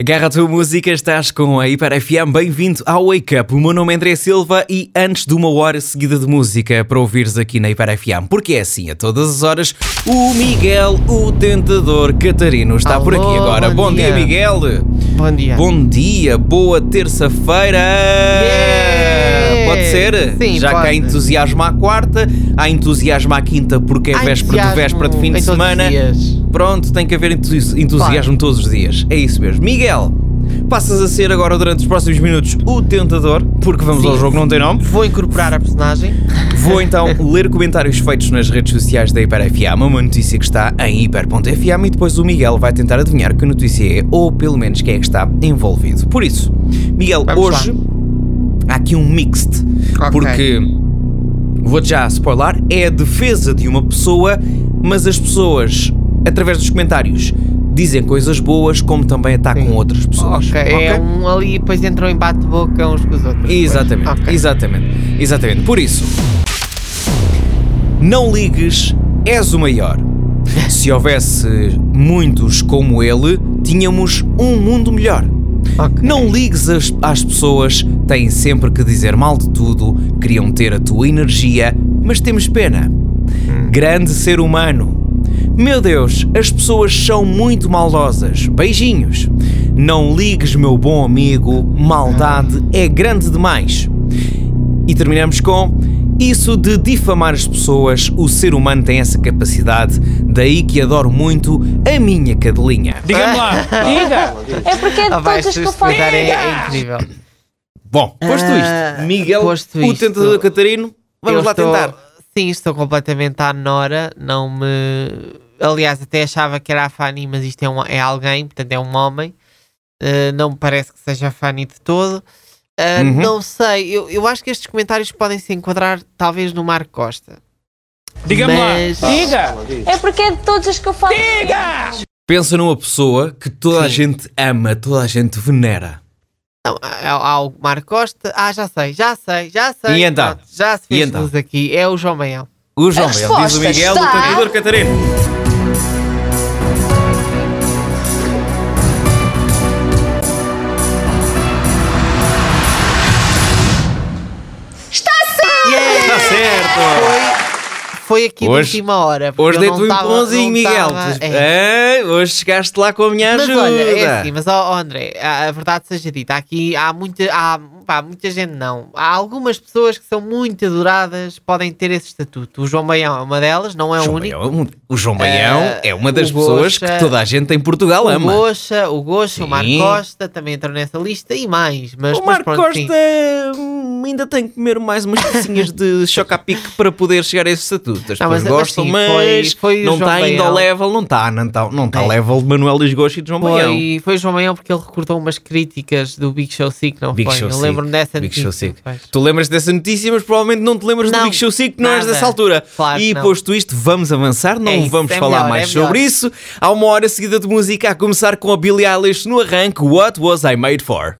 Agarra a tua música, estás com a Hiper FM, bem-vindo ao Wake Up. O meu nome é André Silva e antes de uma hora seguida de música para ouvires aqui na Hiper FM, porque é assim a todas as horas, o Miguel, o tentador Catarino, está por aqui Alô, agora. bom Bom dia, dia. Miguel. Bom dia. Bom dia, boa terça-feira! Yeah! Pode ser? Sim, Já que há pode. entusiasmo à quarta, há entusiasmo à quinta porque é Há véspera de véspera de fim de semana. Pronto, tem que haver entusi- entusiasmo todos os dias. É isso mesmo. Miguel, passas a ser agora durante os próximos minutos o tentador, porque vamos Sim. ao jogo, não tem nome. Vou incorporar a personagem. Vou então ler comentários feitos nas redes sociais da Hiper FM, uma notícia que está em hiper.fm e depois o Miguel vai tentar adivinhar que notícia é, ou pelo menos quem é que está envolvido. Por isso, Miguel, Vamos hoje há aqui um mixed, Ok. porque vou-te já spoiler, é a defesa de uma pessoa, mas as pessoas, através dos comentários, dizem coisas boas, como também atacam Sim. outras pessoas. Ok, é um ali e depois entram em bate-boca uns com os outros. Exatamente, Ok. exatamente, exatamente. Por isso, não ligues, és o maior. Se houvesse muitos como ele, tínhamos um mundo melhor. Ok. Não ligues às, às pessoas, têm sempre que dizer mal de tudo, queriam ter a tua energia, mas temos pena. Grande ser humano. Meu Deus, as pessoas são muito maldosas. Beijinhos. Não ligues, meu bom amigo, maldade é grande demais. E terminamos com isso de difamar as pessoas, o ser humano tem essa capacidade, daí que adoro muito a minha cadelinha. Diga-me lá, diga! É porque é de Ah, todas esta que eu falo. é, é incrível. Bom, posto Ah, isto, Miguel, posto o isto, tentador Catarino, vamos lá estou- tentar. Sim, estou completamente à Nora. Não me. Aliás, até achava que era a Fanny, mas isto é, um, é alguém, portanto é um homem. Uh, não me parece que seja a Fanny de todo. Uh, Uhum. Não sei, eu, eu acho que estes comentários podem se enquadrar talvez no Marco Costa. Diga-me Mas- lá, diga! É porque é de todas que eu falo. Pensa numa pessoa que toda a Sim. gente ama, toda a gente venera. Não, há, há o Marco Costa. Ah, já sei, já sei, já sei. E então? Pronto, já se E fez então? aqui. É o João Maião. O João A Miguel diz o Miguel, o está- Catarino. Está certo! Foi, foi aqui Hoje- de última hora. Hoje dei-te um não Miguel. tava- é. É, hoje chegaste lá com a minha Mas ajuda. olha, é assim, mas ó, André, a, a verdade seja dita, aqui há muita, há, pá, muita gente não. Há algumas pessoas que são muito adoradas, podem ter esse estatuto. O João Baião é uma delas, não é o João único. Baião- o João Baião Eh, é uma das pessoas que toda a gente em Portugal O ama. Gocha, o Gocha, o Marco. Costa também entrou nessa lista e mais. Mas, O Marco Costa sim. hum, ainda tem que comer mais umas pecinhas de choca-pique para poder chegar a esse estatuto. As Não, pessoas mas- gostam, sim, mas foi- foi não está ainda ao level, não está, não está, não está É. ao level de Manuel Lisgosto e de João Baião. Foi, foi o João Baião porque ele recordou umas críticas do Big Show Sick, não Big foi? Show lembro-me dessa Big notícia, Show Sick. pois. Tu lembras dessa notícia, mas provavelmente não te lembras do Não, Big Show Sick, não és dessa altura. Claro e não. posto isto, vamos avançar, não É isso, vamos é falar melhor, mais é sobre isso. Há uma hora seguida de música, a começar com a Billie Eilish no arranque What Was I Made For?